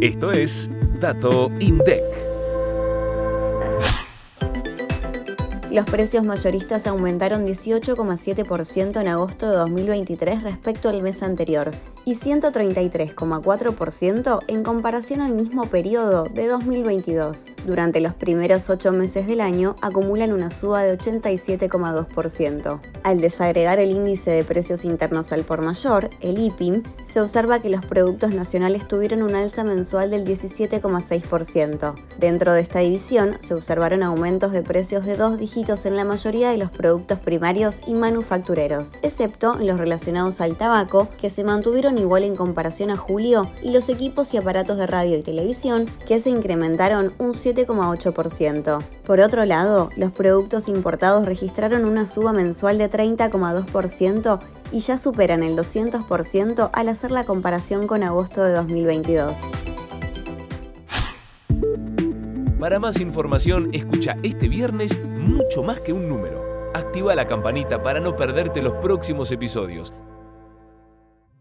Esto es Dato INDEC. Los precios mayoristas aumentaron 18,7% en agosto de 2023 respecto al mes anterior y 133,4% en comparación al mismo periodo de 2022. Durante los primeros ocho meses del año acumulan una suba de 87,2%. Al desagregar el índice de precios internos al por mayor, el IPIM, se observa que los productos nacionales tuvieron un alza mensual del 17,6%. Dentro de esta división se observaron aumentos de precios de dos dígitos en la mayoría de los productos primarios y manufactureros, excepto en los relacionados al tabaco, que se mantuvieron igual en comparación a julio y los equipos y aparatos de radio y televisión que se incrementaron un 7,8%. Por otro lado, los productos importados registraron una suba mensual de 30,2% y ya superan el 200% al hacer la comparación con agosto de 2022. Para más información, escucha este viernes mucho más que un número. Activa la campanita para no perderte los próximos episodios